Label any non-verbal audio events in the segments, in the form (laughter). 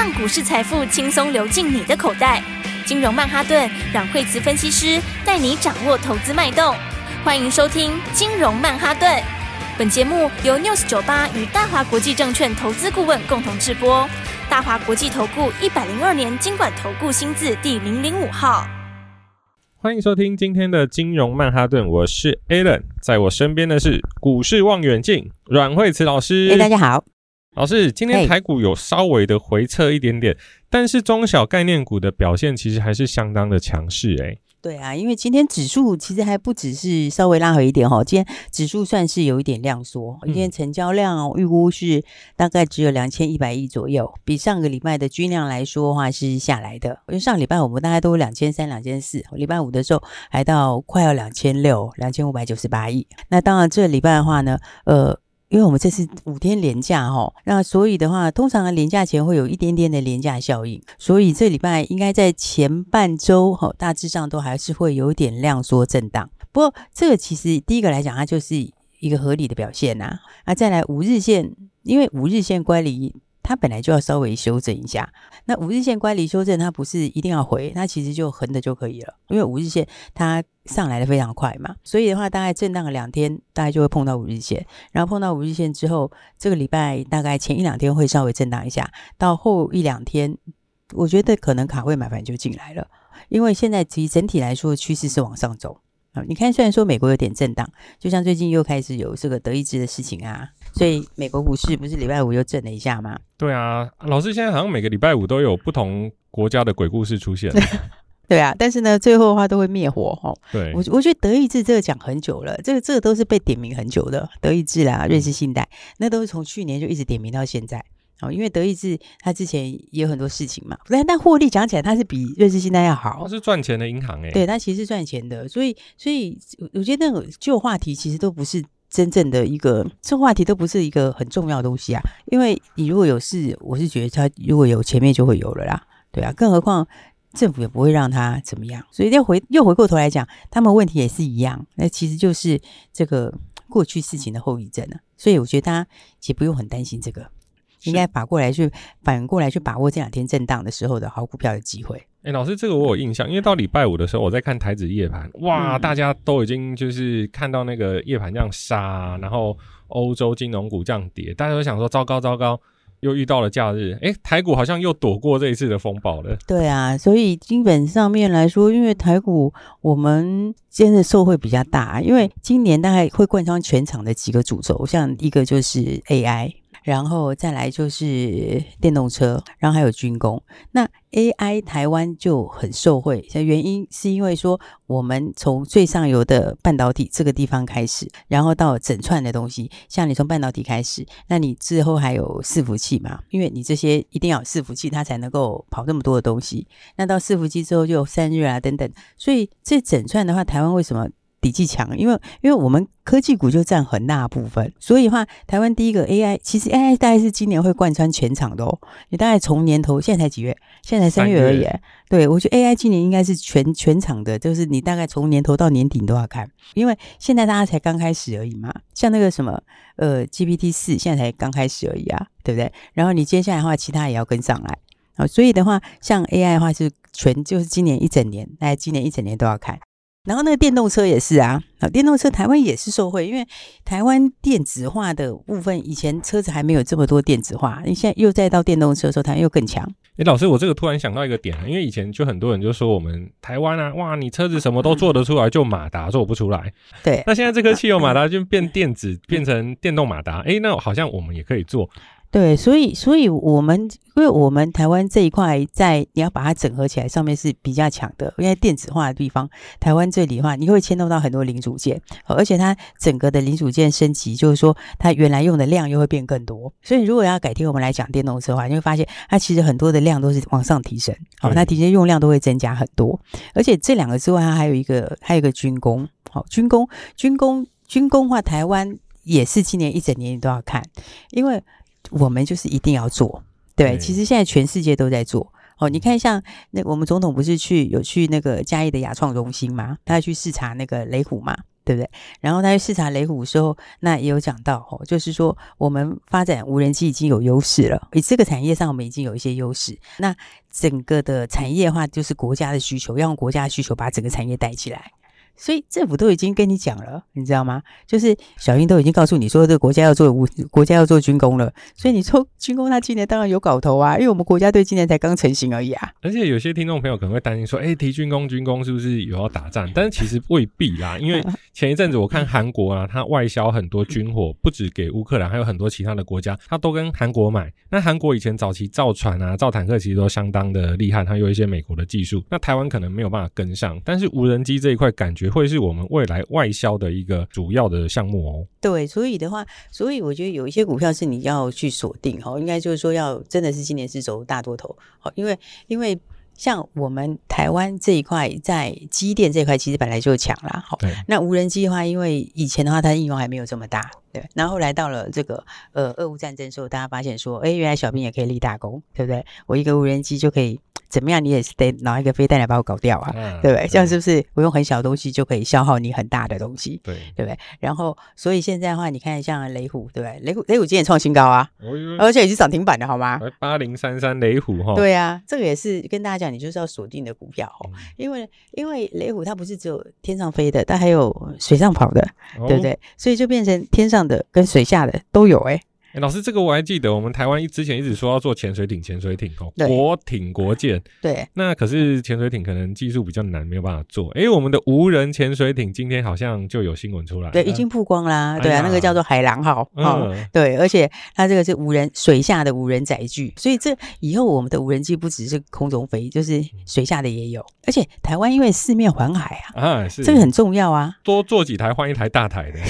让股市财富轻松流进你的口袋。金融曼哈顿让惠慈分析师带你掌握投资脉动。欢迎收听金融曼哈顿。本节目由 News 九八与大华国际证券投资顾问共同制播。大华国际投顾一百零二年金管投顾新字第零零五号。欢迎收听今天的金融曼哈顿，我是 Alan，在我身边的是股市望远镜阮惠慈老师。哎，大家好，老师，今天台股有稍微的回撤一点点，但是中小概念股的表现其实还是相当的强势，哎。对啊，因为今天指数其实还不只是稍微拉回一点哈，今天指数算是有一点量缩，今天成交量预估是大概只有两千一百亿左右，比上个礼拜的均量来说的话是下来的，因为上礼拜我们大概都两千三、两千四，礼拜五的时候还到快要两千六、两千五百九十八亿，那当然这礼拜的话呢，呃。因为我们这是五天连假哈，那所以的话，通常的连假前会有一点点的连假效应，所以这礼拜应该在前半周哈，大致上都还是会有点量缩震荡。不过这个其实第一个来讲，它就是一个合理的表现呐。啊，再来五日线，因为五日线乖离。它本来就要稍微修正一下，那五日线乖离修正，它不是一定要回，它其实就横的就可以了，因为五日线它上来的非常快嘛，所以的话大概震荡了两天，大概就会碰到五日线，然后碰到五日线之后，这个礼拜大概前一两天会稍微震荡一下，到后一两天，我觉得可能卡位买盘就进来了，因为现在其实整体来说趋势是往上走。啊，你看，虽然说美国有点震荡，就像最近又开始有这个德意志的事情啊，所以美国股市不是礼拜五又震了一下吗？对啊，老师现在好像每个礼拜五都有不同国家的鬼故事出现。(laughs) 对啊，但是呢，最后的话都会灭火哈。对，我我觉得德意志这个讲很久了，这个这个都是被点名很久的，德意志啦、瑞士信贷，那都是从去年就一直点名到现在。哦，因为德意志它之前也有很多事情嘛，但但获利讲起来，它是比瑞士信贷要好。它是赚钱的银行诶、欸，对，它其实是赚钱的，所以所以我觉得那个旧话题其实都不是真正的一个这话题，都不是一个很重要的东西啊。因为你如果有事，我是觉得他如果有前面就会有了啦，对啊，更何况政府也不会让他怎么样，所以要回又回过头来讲，他们问题也是一样，那其实就是这个过去事情的后遗症啊。所以我觉得大家也不用很担心这个。应该反过来去反过来去把握这两天震荡的时候的好股票的机会。哎、欸，老师，这个我有印象，因为到礼拜五的时候，我在看台子夜盘，哇、嗯，大家都已经就是看到那个夜盘这样杀，然后欧洲金融股这样跌，大家都想说糟糕糟糕，又遇到了假日。哎、欸，台股好像又躲过这一次的风暴了。对啊，所以基本上面来说，因为台股我们真的受惠比较大，因为今年大概会贯穿全场的几个主轴，像一个就是 AI。然后再来就是电动车，然后还有军工。那 AI 台湾就很受惠，原因是因为说我们从最上游的半导体这个地方开始，然后到整串的东西，像你从半导体开始，那你之后还有伺服器嘛？因为你这些一定要有伺服器，它才能够跑这么多的东西。那到伺服器之后就散热啊等等，所以这整串的话，台湾为什么？底气强，因为因为我们科技股就占很大部分，所以的话，台湾第一个 AI，其实 AI 大概是今年会贯穿全场的哦。你大概从年头，现在才几月？现在才三月而已。对，我觉得 AI 今年应该是全全场的，就是你大概从年头到年底都要看，因为现在大家才刚开始而已嘛。像那个什么呃 GPT 四，现在才刚开始而已啊，对不对？然后你接下来的话，其他也要跟上来啊。所以的话，像 AI 的话是全就是今年一整年，大概今年一整年都要看。然后那个电动车也是啊，啊，电动车台湾也是受惠，因为台湾电子化的部分，以前车子还没有这么多电子化，你现在又再到电动车的时候，台湾又更强。哎，老师，我这个突然想到一个点啊，因为以前就很多人就说我们台湾啊，哇，你车子什么都做得出来，就马达做不出来。对，那现在这颗汽油马达就变电子，变成电动马达，哎，那好像我们也可以做。对，所以，所以我们，因为我们台湾这一块在你要把它整合起来，上面是比较强的。因为电子化的地方，台湾这里的话，你会牵动到很多零组件，而且它整个的零组件升级，就是说它原来用的量又会变更多。所以，如果要改天我们来讲电动车的话，你会发现它其实很多的量都是往上提升，好，那提升用量都会增加很多。而且这两个之外，它还有一个，还有一个军工，好，军工，军工，军工的话，台湾也是今年一整年你都要看，因为。我们就是一定要做，对，其实现在全世界都在做。哦，你看像那我们总统不是去有去那个嘉义的亚创中心吗？他要去视察那个雷虎嘛，对不对？然后他去视察雷虎的时候，那也有讲到哦，就是说我们发展无人机已经有优势了，以这个产业上我们已经有一些优势。那整个的产业的话，就是国家的需求，要用国家的需求把整个产业带起来。所以政府都已经跟你讲了，你知道吗？就是小英都已经告诉你说，这个国家要做武，国家要做军工了。所以你说军工，它今年当然有搞头啊，因为我们国家队今年才刚成型而已啊。而且有些听众朋友可能会担心说，哎，提军工，军工是不是有要打仗？但是其实未必啦，因为前一阵子我看韩国啊，(laughs) 它外销很多军火，不止给乌克兰，还有很多其他的国家，它都跟韩国买。那韩国以前早期造船啊、造坦克，其实都相当的厉害，它有一些美国的技术。那台湾可能没有办法跟上，但是无人机这一块感觉。会是我们未来外销的一个主要的项目哦。对，所以的话，所以我觉得有一些股票是你要去锁定哦，应该就是说要真的是今年是走大多头，哦，因为因为像我们台湾这一块在机电这一块其实本来就强啦，好，那无人机的话，因为以前的话它的应用还没有这么大，对，然后来到了这个呃俄乌战争的时候，大家发现说，哎，原来小兵也可以立大功，对不对？我一个无人机就可以。怎么样？你也是得拿一个飞弹来把我搞掉啊，嗯、对不对？这样是不是我用很小的东西就可以消耗你很大的东西？对，对不对？然后，所以现在的话，你看像雷虎，对不对？雷虎，雷虎今天创新高啊，而且也是涨停板的好吗？八零三三雷虎哈，对啊，这个也是跟大家讲，你就是要锁定的股票哦，嗯、因为因为雷虎它不是只有天上飞的，它还有水上跑的，哦、对不对？所以就变成天上的跟水下的都有哎、哎，老师，这个我还记得，我们台湾之前一直说要做潜水艇，潜水艇哦，国艇国舰。对，那可是潜水艇可能技术比较难，没有办法做。哎，我们的无人潜水艇今天好像就有新闻出来，对，已经曝光啦。对啊，那个叫做海狼号。嗯，对，而且它这个是无人水下的无人载具，所以这以后我们的无人机不只是空中飞，就是水下的也有。而且台湾因为四面环海啊，啊，是这个很重要啊，多做几台换一台大台的。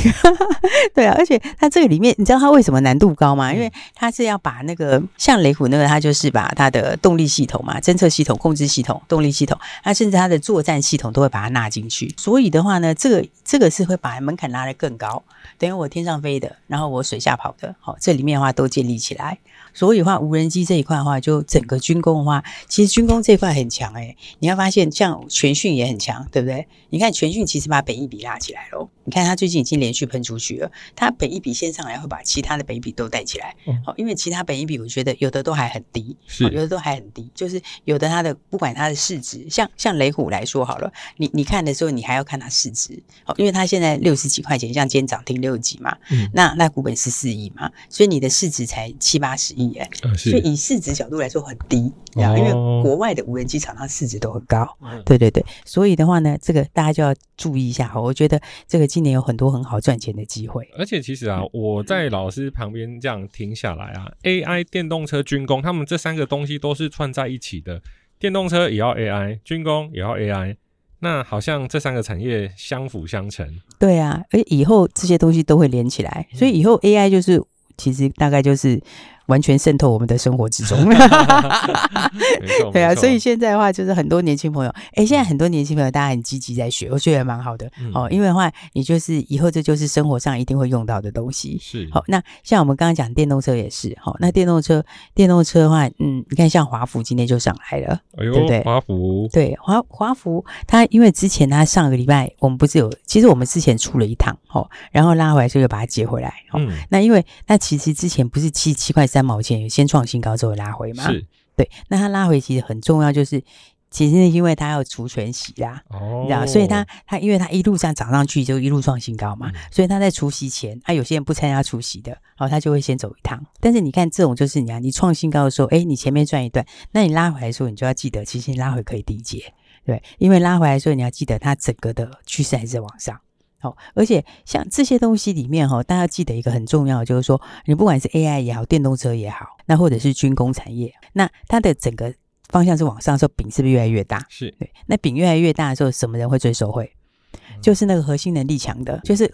(laughs) 对啊，而且它这个里面，你知道它为什么难度高嘛？因为它是要把那个像雷虎那个，它就是把它的动力系统嘛、侦测系统、控制系统、动力系统，它甚至它的作战系统都会把它纳进去。所以的话呢，这个这个是会把门槛拉得更高。等于我天上飞的，然后我水下跑的，好，这里面的话都建立起来。所以的话，无人机这一块的话，就整个军工的话，其实军工这一块很强诶、欸。你要发现，像全讯也很强，对不对？你看全讯其实把本益比拉起来了。你看它最近已经连续喷出去了，它本益比先上来，会把其他的本益比都带起来。好、嗯，因为其他本益比我觉得有的都还很低，是有的都还很低，就是有的它的不管它的市值，像像雷虎来说好了，你你看的时候，你还要看它市值。好，因为它现在六十几块钱，像今天涨停六十几嘛，嗯、那那股本是四亿嘛，所以你的市值才七八十亿哎，嗯、所以以市值角度来说很低。哦、因为国外的无人机厂它市值都很高，嗯、对对对，所以的话呢，这个大家就要注意一下哈。我觉得这个今年有很多很好赚钱的机会。而且其实啊，我在老师旁边这样停下来啊，AI、电动车、军工，他们这三个东西都是串在一起的。电动车也要 AI，军工也要 AI，那好像这三个产业相辅相成。对啊，而以后这些东西都会连起来，所以以后 AI 就是其实大概就是。完全渗透我们的生活之中，(laughs) (laughs) 对啊，所以现在的话，就是很多年轻朋友，哎，现在很多年轻朋友，大家很积极在学，我觉得蛮好的哦。因为的话，你就是以后这就是生活上一定会用到的东西。是，好，那像我们刚刚讲电动车也是，好，那电动车，电动车的话，嗯，你看像华福今天就上来了，对不对？华福，对，华华福，它因为之前它上个礼拜我们不是有，其实我们之前出了一趟，哦，然后拉回来就又把它接回来，哦，那因为那其实之前不是七七块三。三毛钱先创新高之后拉回嘛？是对，那它拉回其实很重要，就是其实因为它要除权息啦，哦，你知道，所以它它因为它一路上涨上去就一路创新高嘛，嗯、所以它在除息前，它有些人不参加除息的，然后他就会先走一趟。但是你看这种就是你啊，你创新高的时候，哎，你前面赚一段，那你拉回来的时候，你就要记得，其实你拉回可以低接，对，因为拉回来的时候你要记得它整个的趋势还是往上。好，而且像这些东西里面哈，大家记得一个很重要，就是说，你不管是 AI 也好，电动车也好，那或者是军工产业，那它的整个方向是往上的时候，饼是不是越来越大？是对。那饼越来越大的时候，什么人会最受惠？嗯、就是那个核心能力强的，就是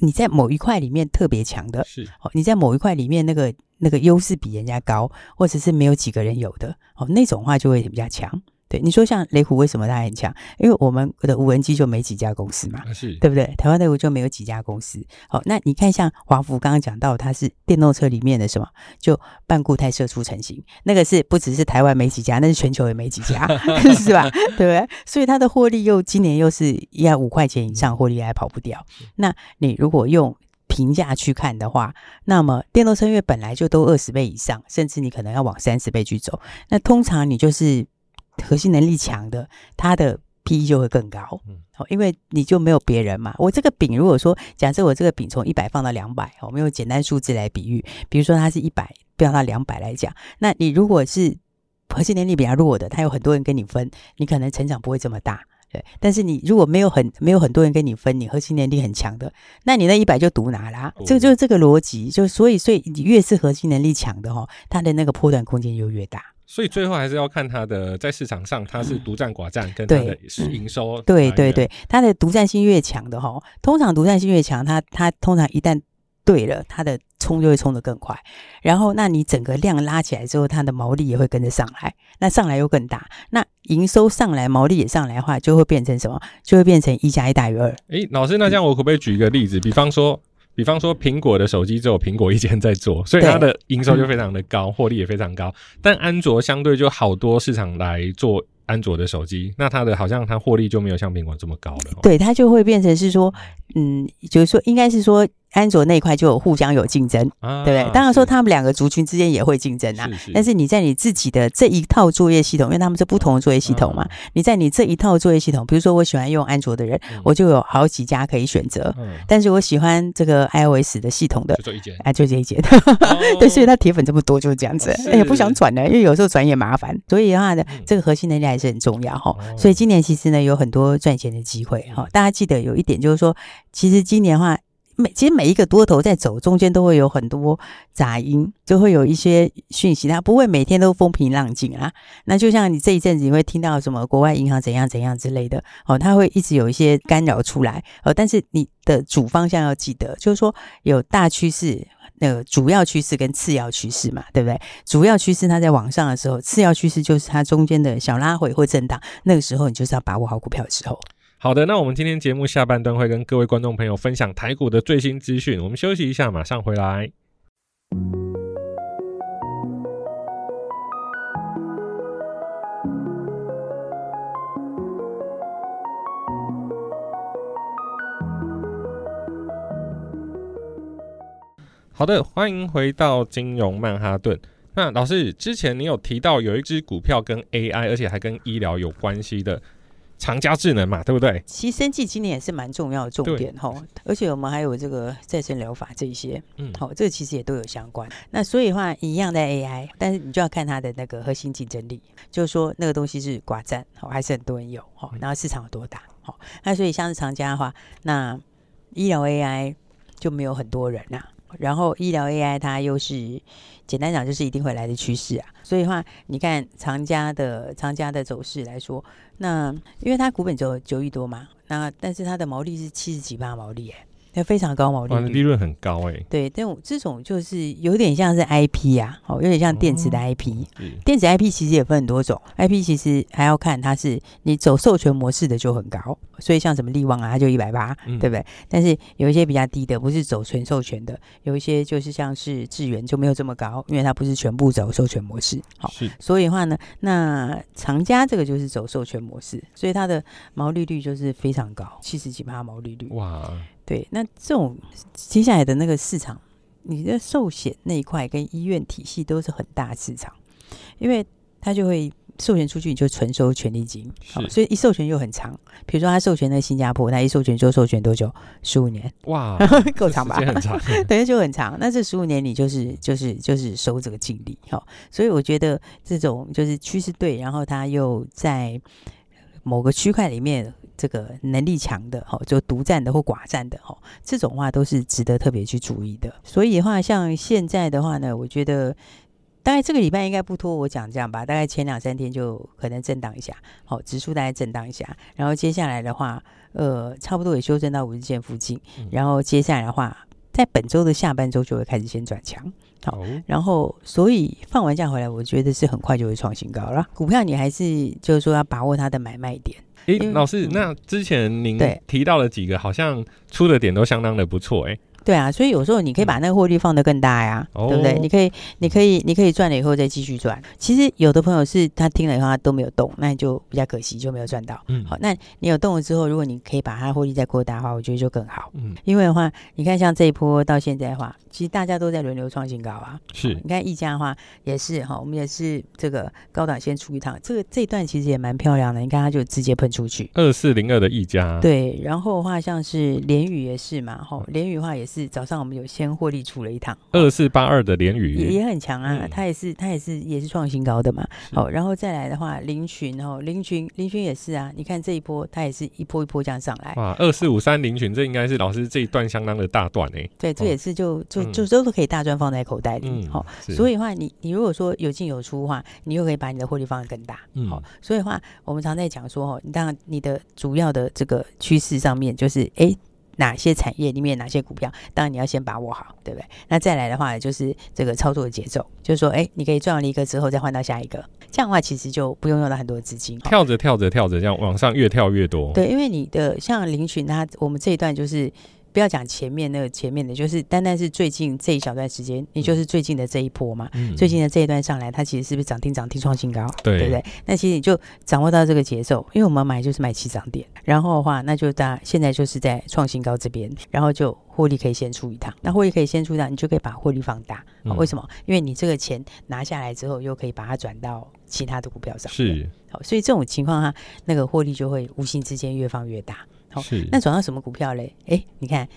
你在某一块里面特别强的，是。哦，你在某一块里面那个那个优势比人家高，或者是没有几个人有的，哦，那种话就会比较强。对，你说像雷虎为什么它很强？因为我们的无人机就没几家公司嘛，是对不对？台湾雷虎就没有几家公司。好，那你看像华福刚刚讲到，它是电动车里面的什么？就半固态射出成型，那个是不只是台湾没几家，那是全球也没几家，(laughs) 是吧？对不对？所以它的获利又今年又是要五块钱以上获利还跑不掉。那你如果用评价去看的话，那么电动车因为本来就都二十倍以上，甚至你可能要往三十倍去走。那通常你就是核心能力强的，他的 PE 就会更高。好，因为你就没有别人嘛。我这个饼，如果说假设我这个饼从一百放到两百，我们用简单数字来比喻，比如说它是一百，变到两百来讲，那你如果是核心能力比较弱的，他有很多人跟你分，你可能成长不会这么大。对，但是你如果没有很没有很多人跟你分，你核心能力很强的，那你那一百就独拿啦。这个就是这个逻辑，就所以所以你越是核心能力强的哈，它的那个波段空间就越大。所以最后还是要看它的在市场上它是独占寡占，跟它的营收、嗯。对对对，它的独占性越强的哈，通常独占性越强，它它通常一旦对了，它的。冲就会冲得更快，然后那你整个量拉起来之后，它的毛利也会跟着上来，那上来又更大，那营收上来，毛利也上来的话，就会变成什么？就会变成一加一大于二。诶，老师，那这样我可不可以举一个例子？比方说，比方说苹果的手机只有苹果一间在做，所以它的营收就非常的高，获利也非常高。但安卓相对就好多市场来做安卓的手机，那它的好像它获利就没有像苹果这么高了。对，它就会变成是说，嗯，就是说，应该是说。安卓那一块就有互相有竞争，啊、对不对？当然说他们两个族群之间也会竞争啊。是是，但是你在你自己的这一套作业系统，因为他们是不同的作业系统嘛，啊、你在你这一套作业系统，比如说我喜欢用安卓的人，嗯、我就有好几家可以选择。嗯、但是我喜欢这个 iOS 的系统的，就这一间，哎，就这一间。哦、(laughs) 对，所以他铁粉这么多就是这样子。哎呀，不想转呢，因为有时候转也麻烦。所以的话呢，这个核心能力还是很重要哈。嗯、所以今年其实呢，有很多赚钱的机会哈。大家记得有一点就是说，其实今年的话。每其实每一个多头在走，中间都会有很多杂音，就会有一些讯息，它不会每天都风平浪静啊。那就像你这一阵子你会听到什么国外银行怎样怎样之类的，哦，它会一直有一些干扰出来，哦，但是你的主方向要记得，就是说有大趋势，那个主要趋势跟次要趋势嘛，对不对？主要趋势它在往上的时候，次要趋势就是它中间的小拉回或震荡，那个时候你就是要把握好股票的时候。好的，那我们今天节目下半段会跟各位观众朋友分享台股的最新资讯。我们休息一下，马上回来。好的，欢迎回到金融曼哈顿。那老师，之前你有提到有一只股票跟 AI，而且还跟医疗有关系的。长家智能嘛，对不对？其实生技今年也是蛮重要的重点哈，而且我们还有这个再生疗法这一些，嗯，好，这个其实也都有相关。那所以的话，一样的 AI，但是你就要看它的那个核心竞争力，就是说那个东西是寡占，好，还是很多人有，好，然后市场有多大，好，那所以像是长家的话，那医疗 AI 就没有很多人呐、啊。然后医疗 AI 它又是简单讲就是一定会来的趋势啊，所以的话你看长家的长家的走势来说，那因为它股本只有九亿多嘛，那但是它的毛利是七十几趴毛利哎。那非常高毛利率，利润很高哎、欸。对，但我这种就是有点像是 IP 啊，哦，有点像电子的 IP。嗯、电子 IP 其实也分很多种，IP 其实还要看它是你走授权模式的就很高，所以像什么力旺啊，它就一百八，对不对？但是有一些比较低的，不是走纯授权的，有一些就是像是智源就没有这么高，因为它不是全部走授权模式。好，是所以的话呢，那长家这个就是走授权模式，所以它的毛利率就是非常高，七十几趴毛利率。哇。对，那这种接下来的那个市场，你的寿险那一块跟医院体系都是很大市场，因为它就会授权出去，你就纯收权利金，好所以一授权又很长。比如说他授权在新加坡，那一授权就授权多久？十五年，哇，(laughs) 够长吧？很长，(laughs) 等于就很长。那这十五年你就是就是就是收这个净利，好、哦，所以我觉得这种就是趋势对，然后它又在某个区块里面。这个能力强的哈，就独占的或寡占的哈，这种话都是值得特别去注意的。所以的话，像现在的话呢，我觉得大概这个礼拜应该不拖我讲这样吧，大概前两三天就可能震荡一下，好，指数大概震荡一下，然后接下来的话，呃，差不多也修正到五日线附近，然后接下来的话，在本周的下半周就会开始先转强。好，然后所以放完假回来，我觉得是很快就会创新高了。股票你还是就是说要把握它的买卖点。诶，老师，那之前您提到了几个，好像出的点都相当的不错，诶。对啊，所以有时候你可以把那个获利放得更大呀，嗯、对不对？你可以，你可以，你可以赚了以后再继续赚。其实有的朋友是他听了以后他都没有动，那你就比较可惜，就没有赚到。嗯，好，那你有动了之后，如果你可以把它获利再扩大的话，我觉得就更好。嗯，因为的话，你看像这一波到现在的话，其实大家都在轮流创新高啊。是，你看溢价的话也是哈，我们也是这个高档先出一趟，这个这一段其实也蛮漂亮的。你看它就直接喷出去，二四零二的溢价。对，然后的话像是联宇也是嘛，哈，联宇的话也是早上我们有。先获利出了一趟，二四八二的联宇也也很强啊，它也是它也是也是创新高的嘛。好，然后再来的话，林群哦，林群林群也是啊，你看这一波它也是一波一波这样上来。哇，二四五三林群，这应该是老师这一段相当的大段哎。对，这也是就就就都都可以大赚放在口袋里。好，所以的话，你你如果说有进有出的话，你又可以把你的获利放得更大。好，所以的话，我们常在讲说哦，你当然你的主要的这个趋势上面就是哎。哪些产业里面哪些股票，当然你要先把握好，对不对？那再来的话，就是这个操作的节奏，就是说，哎，你可以赚完一个之后再换到下一个，这样的话其实就不用用到很多资金，(laughs) 跳着跳着跳着这样往上越跳越多。对，因为你的像林群，他我们这一段就是。不要讲前面那个前面的，就是单单是最近这一小段时间，也就是最近的这一波嘛。嗯、最近的这一段上来，它其实是不是涨停涨停创新高？对，对不对？那其实你就掌握到这个节奏，因为我们买就是买起涨点，然后的话，那就大现在就是在创新高这边，然后就获利可以先出一趟。那获利可以先出一趟，你就可以把获利放大。嗯、为什么？因为你这个钱拿下来之后，又可以把它转到其他的股票上。是。好，所以这种情况下，那个获利就会无形之间越放越大。好，是那转到什么股票嘞？哎，你看，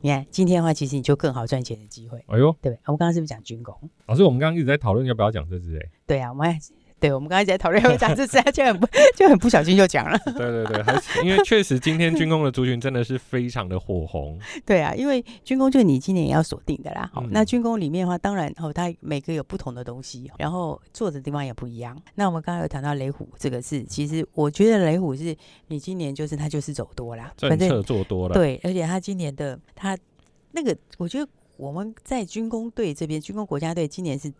你看，今天的话，其实你就更好赚钱的机会。哎呦，对，我们刚刚是不是讲军工？老师，我们刚刚一直在讨论要不要讲这支哎。对啊，我们。对，我们刚才在讨论，讲这次就很不就很不小心就讲了。(laughs) 对对对，还是因为确实今天军工的族群真的是非常的火红。(laughs) 对啊，因为军工就是你今年也要锁定的啦。好、嗯，那军工里面的话，当然哦，它每个有不同的东西，然后做的地方也不一样。那我们刚才有谈到雷虎，这个是其实我觉得雷虎是你今年就是它就是走多啦，政策做多了。对，而且它今年的它那个，我觉得我们在军工队这边，军工国家队今年是。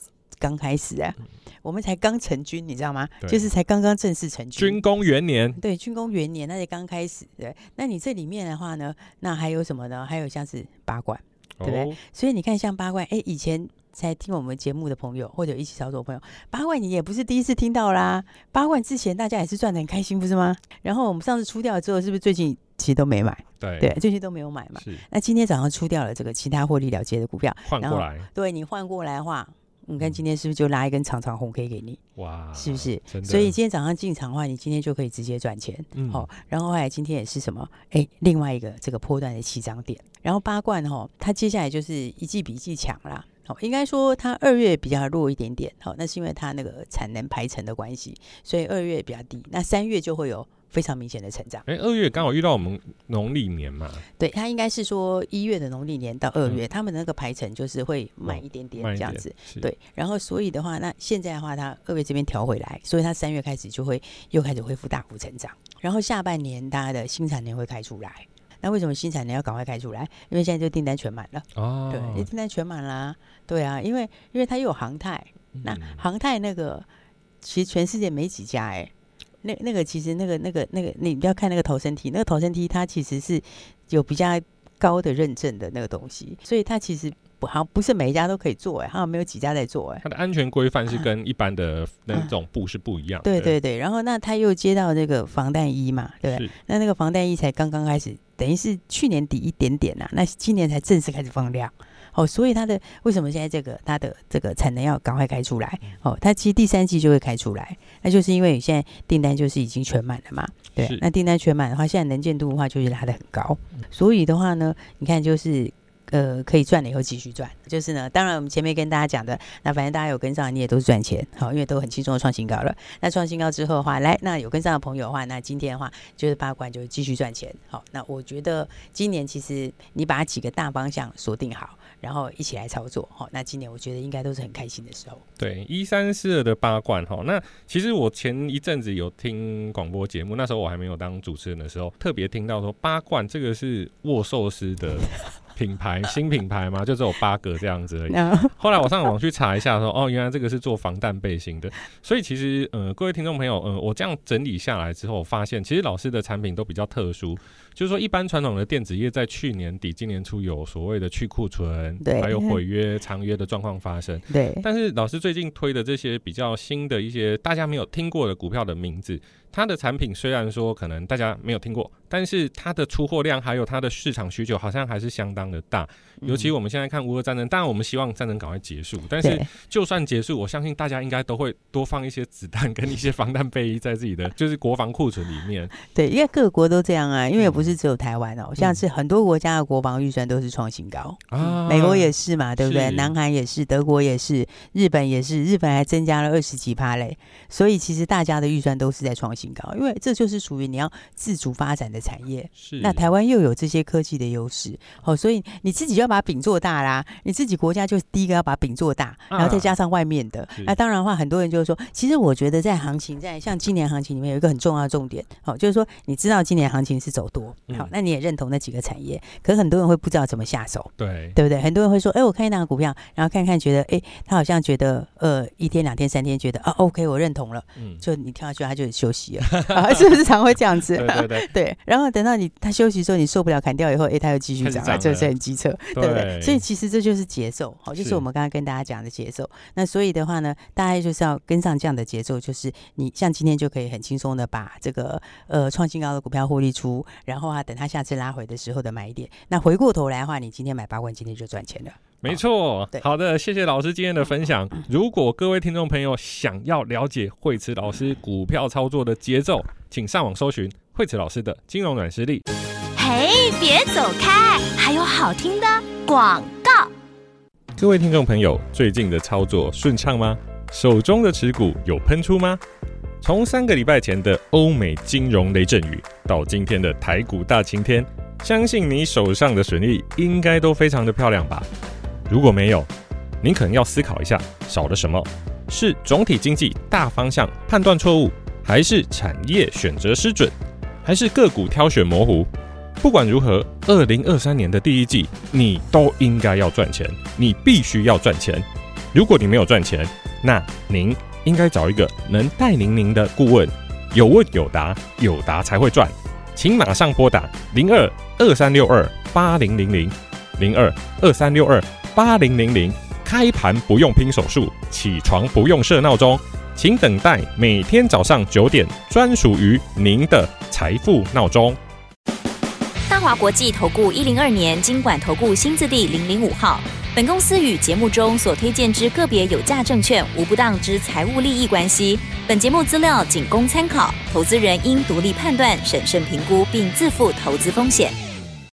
刚开始啊，我们才刚成军，你知道吗？就是才刚刚正式成军。军工元年，对，军工元年，那才刚开始。对，那你这里面的话呢，那还有什么呢？还有像是八冠，对不对？哦、所以你看，像八冠，哎，以前才听我们节目的朋友，或者一起操作的朋友，八冠你也不是第一次听到啦。八冠之前大家也是赚的很开心，不是吗？然后我们上次出掉了之后，是不是最近其实都没买？对，对，最近都没有买嘛。是。那今天早上出掉了这个其他获利了结的股票，换过来，对你换过来的话。你看今天是不是就拉一根长长红 K 给你？哇，是不是？所以今天早上进场的话，你今天就可以直接赚钱。嗯，好，然后后来今天也是什么？哎，另外一个这个波段的起涨点。然后八冠哈，它接下来就是一季比一季强啦。好，应该说它二月比较弱一点点。好，那是因为它那个产能排程的关系，所以二月比较低。那三月就会有。非常明显的成长。哎，二月刚好遇到我们农历年嘛？对，他应该是说一月的农历年到二月，嗯、他们的那个排程就是会慢一点点这样子。哦、对，然后所以的话，那现在的话，他二月这边调回来，所以他三月开始就会又开始恢复大幅成长。然后下半年大家的新产能会开出来。那为什么新产能要赶快开出来？因为现在就订单全满了。哦，对，订单全满啦。对啊，因为因为它又有航太，嗯、那航太那个其实全世界没几家哎、欸。那那个其实那个那个那个你不要看那个逃生梯，那个逃生梯它其实是有比较高的认证的那个东西，所以它其实不好像不是每一家都可以做哎，好像没有几家在做哎。它的安全规范是跟一般的那种布是不一样的。对对对，然后那他又接到这个防弹衣嘛，对不对？那那个防弹衣才刚刚开始，等于是去年底一点点呐、啊，那今年才正式开始放量。哦，所以它的为什么现在这个它的这个产能要赶快开出来？哦，它其实第三季就会开出来，那就是因为现在订单就是已经全满了嘛。对，那订单全满的话，现在能见度的话就是拉得很高，所以的话呢，你看就是。呃，可以赚了以后继续赚，就是呢。当然，我们前面跟大家讲的，那反正大家有跟上，你也都是赚钱，好，因为都很轻松的创新高了。那创新高之后的话，来，那有跟上的朋友的话，那今天的话就是八冠就继续赚钱。好，那我觉得今年其实你把几个大方向锁定好，然后一起来操作，好，那今年我觉得应该都是很开心的时候。对，一三四二的八冠，哈，那其实我前一阵子有听广播节目，那时候我还没有当主持人的时候，特别听到说八冠这个是握寿司的。品牌 (laughs) 新品牌嘛，就只有八个这样子而已。(laughs) 后来我上网去查一下说，说哦，原来这个是做防弹背心的。所以其实呃，各位听众朋友，呃，我这样整理下来之后，我发现其实老师的产品都比较特殊。就是说，一般传统的电子业在去年底、今年初有所谓的去库存，对，还有毁约、长约的状况发生。对，但是老师最近推的这些比较新的一些大家没有听过的股票的名字。它的产品虽然说可能大家没有听过，但是它的出货量还有它的市场需求好像还是相当的大。尤其我们现在看乌俄战争，当然我们希望战争赶快结束，但是就算结束，我相信大家应该都会多放一些子弹跟一些防弹背衣在自己的 (laughs) 就是国防库存里面。对，因为各国都这样啊，因为也不是只有台湾哦，像是很多国家的国防预算都是创新高啊，美国也是嘛，对不对？南韩也是，德国也是，日本也是，日本还增加了二十几趴嘞，所以其实大家的预算都是在创新。高，因为这就是属于你要自主发展的产业。是，那台湾又有这些科技的优势，哦，所以你自己就要把饼做大啦。你自己国家就第一个要把饼做大，然后再加上外面的。啊、那当然的话，很多人就是说，其实我觉得在行情，在像今年行情里面有一个很重要的重点，好、哦，就是说你知道今年行情是走多，好，那你也认同那几个产业，可是很多人会不知道怎么下手，对，对不对？很多人会说，哎，我看一档股票，然后看看觉得，哎，他好像觉得，呃，一天、两天、三天，觉得啊，OK，我认同了，嗯，就你跳下去，他就休息。(laughs) 是不是常会这样子？对对对，(laughs) 对。然后等到你他休息之后，你受不了砍掉以后，哎，他又继续涨，这是很机车，对不对？所以其实这就是节奏，好，就是我们刚刚跟大家讲的节奏。那所以的话呢，大家就是要跟上这样的节奏，就是你像今天就可以很轻松的把这个呃创新高的股票获利出，然后啊，等他下次拉回的时候的买点。那回过头来的话，你今天买八万，今天就赚钱了。没错，好的，谢谢老师今天的分享。如果各位听众朋友想要了解惠慈老师股票操作的节奏，请上网搜寻惠慈老师的金融软实力。嘿，别走开，还有好听的广告。各位听众朋友，最近的操作顺畅吗？手中的持股有喷出吗？从三个礼拜前的欧美金融雷阵雨，到今天的台股大晴天，相信你手上的损益应该都非常的漂亮吧。如果没有，您可能要思考一下，少了什么？是总体经济大方向判断错误，还是产业选择失准，还是个股挑选模糊？不管如何，二零二三年的第一季，你都应该要赚钱，你必须要赚钱。如果你没有赚钱，那您应该找一个能带领您的顾问，有问有答，有答才会赚。请马上拨打零二二三六二八零零零零二二三六二。八零零零，开盘不用拼手速，起床不用设闹钟，请等待每天早上九点专属于您的财富闹钟。大华国际投顾一零二年金管投顾新字第零零五号，本公司与节目中所推荐之个别有价证券无不当之财务利益关系。本节目资料仅供参考，投资人应独立判断、审慎评估，并自负投资风险。